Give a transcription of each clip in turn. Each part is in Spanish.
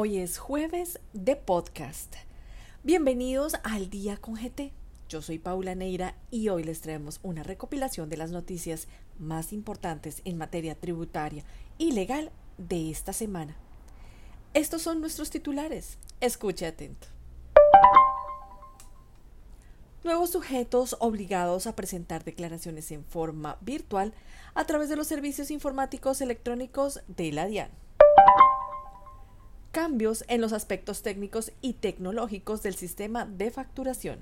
Hoy es jueves de podcast. Bienvenidos al Día con GT. Yo soy Paula Neira y hoy les traemos una recopilación de las noticias más importantes en materia tributaria y legal de esta semana. Estos son nuestros titulares. Escuche atento. Nuevos sujetos obligados a presentar declaraciones en forma virtual a través de los servicios informáticos electrónicos de la DIAN cambios en los aspectos técnicos y tecnológicos del sistema de facturación.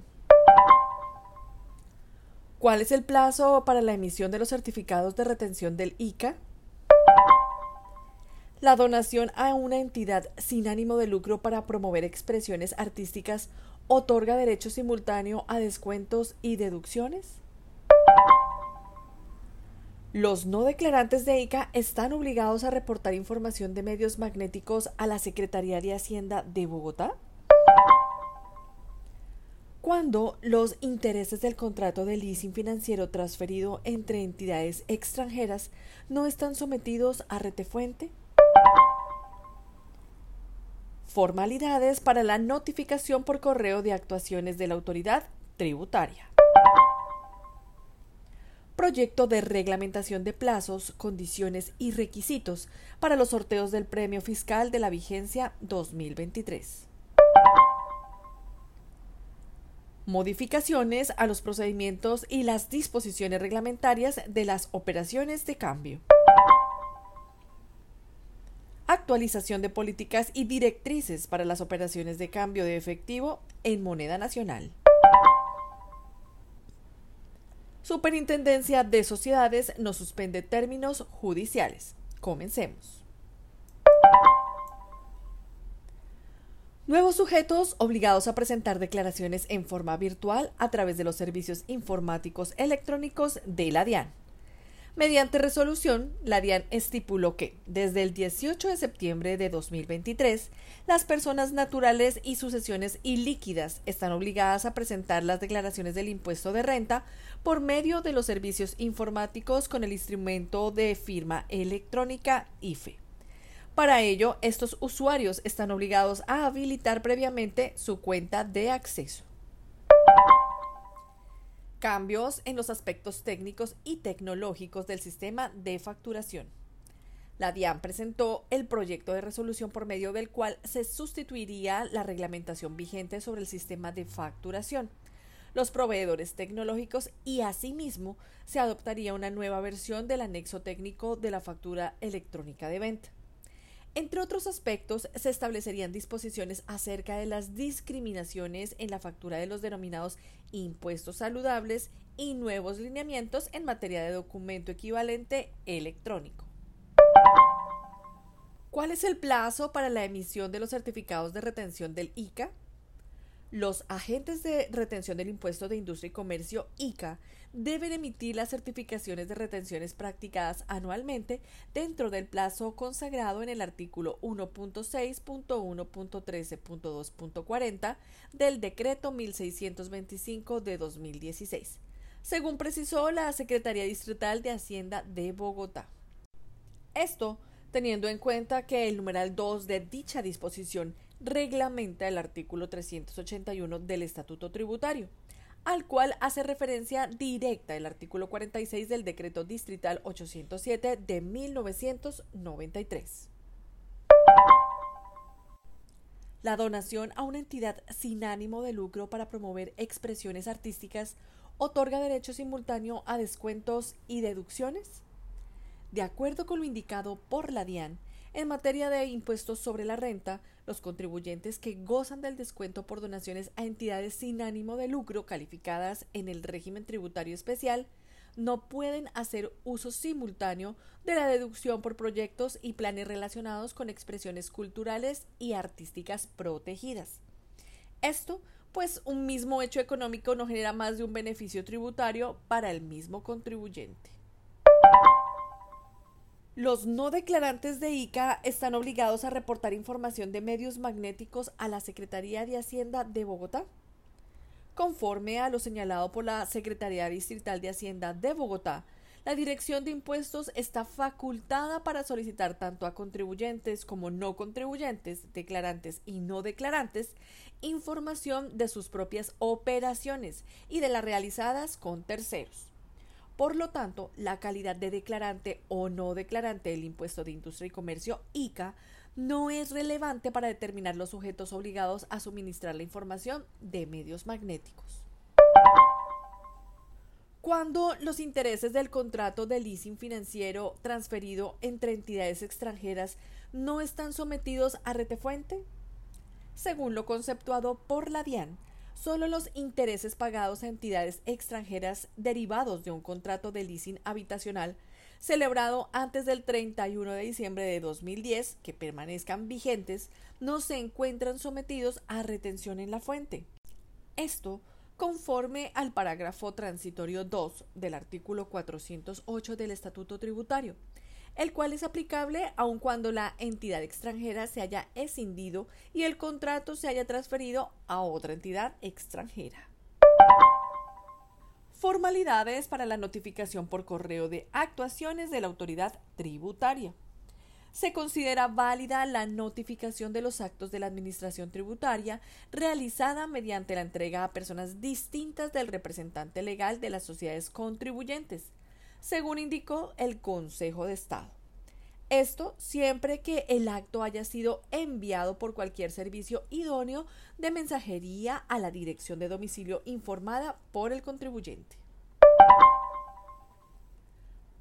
¿Cuál es el plazo para la emisión de los certificados de retención del ICA? La donación a una entidad sin ánimo de lucro para promover expresiones artísticas otorga derecho simultáneo a descuentos y deducciones. Los no declarantes de ICA están obligados a reportar información de medios magnéticos a la Secretaría de Hacienda de Bogotá. Cuando los intereses del contrato de leasing financiero transferido entre entidades extranjeras no están sometidos a retefuente. Formalidades para la notificación por correo de actuaciones de la autoridad tributaria proyecto de reglamentación de plazos, condiciones y requisitos para los sorteos del premio fiscal de la vigencia 2023. Modificaciones a los procedimientos y las disposiciones reglamentarias de las operaciones de cambio. Actualización de políticas y directrices para las operaciones de cambio de efectivo en moneda nacional. Superintendencia de Sociedades no suspende términos judiciales. Comencemos. Nuevos sujetos obligados a presentar declaraciones en forma virtual a través de los servicios informáticos electrónicos de la DIAN. Mediante resolución, la DIAN estipuló que, desde el 18 de septiembre de 2023, las personas naturales y sucesiones ilíquidas están obligadas a presentar las declaraciones del impuesto de renta por medio de los servicios informáticos con el instrumento de firma electrónica IFE. Para ello, estos usuarios están obligados a habilitar previamente su cuenta de acceso cambios en los aspectos técnicos y tecnológicos del sistema de facturación. La DIAN presentó el proyecto de resolución por medio del cual se sustituiría la reglamentación vigente sobre el sistema de facturación, los proveedores tecnológicos y asimismo se adoptaría una nueva versión del anexo técnico de la factura electrónica de venta. Entre otros aspectos, se establecerían disposiciones acerca de las discriminaciones en la factura de los denominados impuestos saludables y nuevos lineamientos en materia de documento equivalente electrónico. ¿Cuál es el plazo para la emisión de los certificados de retención del ICA? Los agentes de retención del impuesto de industria y comercio ICA deben emitir las certificaciones de retenciones practicadas anualmente dentro del plazo consagrado en el artículo 1.6.1.13.2.40 del decreto 1625 de 2016, según precisó la Secretaría Distrital de Hacienda de Bogotá. Esto teniendo en cuenta que el numeral 2 de dicha disposición reglamenta el artículo 381 del Estatuto Tributario, al cual hace referencia directa el artículo 46 del Decreto Distrital 807 de 1993. La donación a una entidad sin ánimo de lucro para promover expresiones artísticas otorga derecho simultáneo a descuentos y deducciones. De acuerdo con lo indicado por la DIAN, en materia de impuestos sobre la renta, los contribuyentes que gozan del descuento por donaciones a entidades sin ánimo de lucro calificadas en el régimen tributario especial no pueden hacer uso simultáneo de la deducción por proyectos y planes relacionados con expresiones culturales y artísticas protegidas. Esto, pues un mismo hecho económico no genera más de un beneficio tributario para el mismo contribuyente. Los no declarantes de ICA están obligados a reportar información de medios magnéticos a la Secretaría de Hacienda de Bogotá. Conforme a lo señalado por la Secretaría Distrital de Hacienda de Bogotá, la Dirección de Impuestos está facultada para solicitar tanto a contribuyentes como no contribuyentes, declarantes y no declarantes, información de sus propias operaciones y de las realizadas con terceros. Por lo tanto, la calidad de declarante o no declarante del impuesto de industria y comercio ICA no es relevante para determinar los sujetos obligados a suministrar la información de medios magnéticos. Cuando los intereses del contrato de leasing financiero transferido entre entidades extranjeras no están sometidos a retefuente. Según lo conceptuado por la DIAN, solo los intereses pagados a entidades extranjeras derivados de un contrato de leasing habitacional celebrado antes del 31 de diciembre de 2010 que permanezcan vigentes no se encuentran sometidos a retención en la fuente. Esto conforme al parágrafo transitorio 2 del artículo 408 del Estatuto Tributario, el cual es aplicable aun cuando la entidad extranjera se haya escindido y el contrato se haya transferido a otra entidad extranjera. Formalidades para la notificación por correo de actuaciones de la autoridad tributaria se considera válida la notificación de los actos de la Administración tributaria realizada mediante la entrega a personas distintas del representante legal de las sociedades contribuyentes, según indicó el Consejo de Estado. Esto siempre que el acto haya sido enviado por cualquier servicio idóneo de mensajería a la dirección de domicilio informada por el contribuyente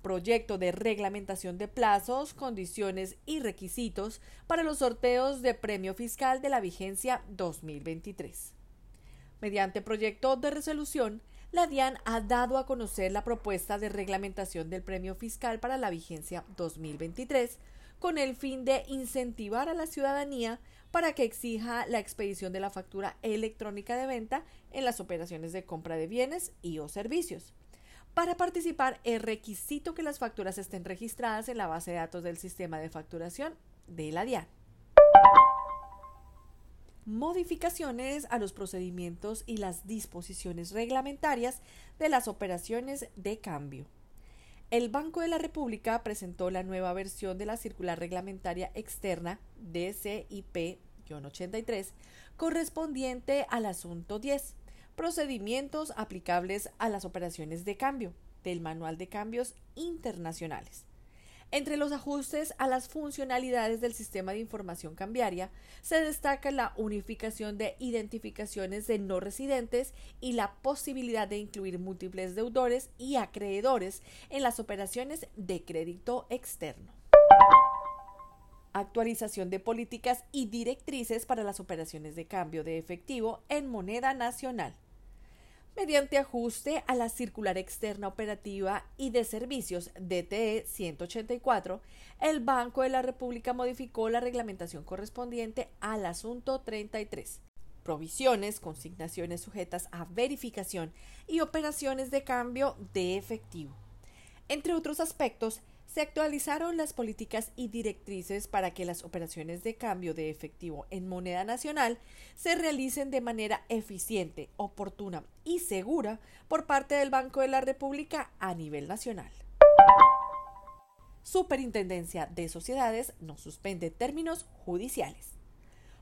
proyecto de reglamentación de plazos, condiciones y requisitos para los sorteos de premio fiscal de la vigencia 2023. Mediante proyecto de resolución, la DIAN ha dado a conocer la propuesta de reglamentación del premio fiscal para la vigencia 2023 con el fin de incentivar a la ciudadanía para que exija la expedición de la factura electrónica de venta en las operaciones de compra de bienes y o servicios para participar es requisito que las facturas estén registradas en la base de datos del sistema de facturación de la DIAN. Modificaciones a los procedimientos y las disposiciones reglamentarias de las operaciones de cambio. El Banco de la República presentó la nueva versión de la circular reglamentaria externa DCIP-83 correspondiente al asunto 10 procedimientos aplicables a las operaciones de cambio del Manual de Cambios Internacionales. Entre los ajustes a las funcionalidades del sistema de información cambiaria se destaca la unificación de identificaciones de no residentes y la posibilidad de incluir múltiples deudores y acreedores en las operaciones de crédito externo. Actualización de políticas y directrices para las operaciones de cambio de efectivo en moneda nacional mediante ajuste a la circular externa operativa y de servicios DTE 184, el Banco de la República modificó la reglamentación correspondiente al asunto 33. Provisiones, consignaciones sujetas a verificación y operaciones de cambio de efectivo. Entre otros aspectos, se actualizaron las políticas y directrices para que las operaciones de cambio de efectivo en moneda nacional se realicen de manera eficiente, oportuna y segura por parte del Banco de la República a nivel nacional. Superintendencia de Sociedades no suspende términos judiciales.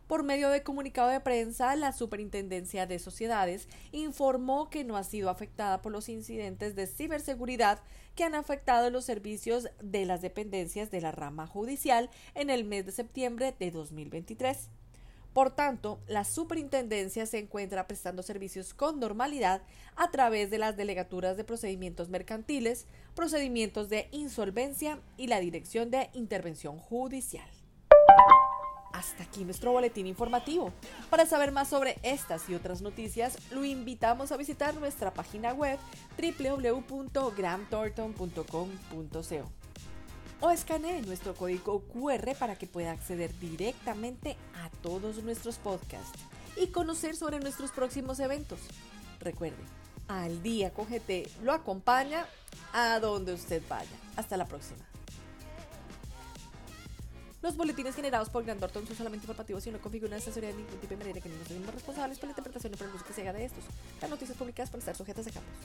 Por medio de comunicado de prensa, la Superintendencia de Sociedades informó que no ha sido afectada por los incidentes de ciberseguridad que han afectado los servicios de las dependencias de la rama judicial en el mes de septiembre de 2023. Por tanto, la superintendencia se encuentra prestando servicios con normalidad a través de las delegaturas de procedimientos mercantiles, procedimientos de insolvencia y la Dirección de Intervención Judicial. Hasta aquí nuestro boletín informativo. Para saber más sobre estas y otras noticias, lo invitamos a visitar nuestra página web www.gramthornton.com.co o escanee nuestro código QR para que pueda acceder directamente a todos nuestros podcasts y conocer sobre nuestros próximos eventos. Recuerde, al día con GT lo acompaña a donde usted vaya. Hasta la próxima. Los boletines generados por Grant Norton son solamente informativos y no configuran asesoría de ningún tipo de manera que no nos sentimos responsables por la interpretación o por el uso que se haga de estos. Las noticias publicadas pueden estar sujetas a cambios.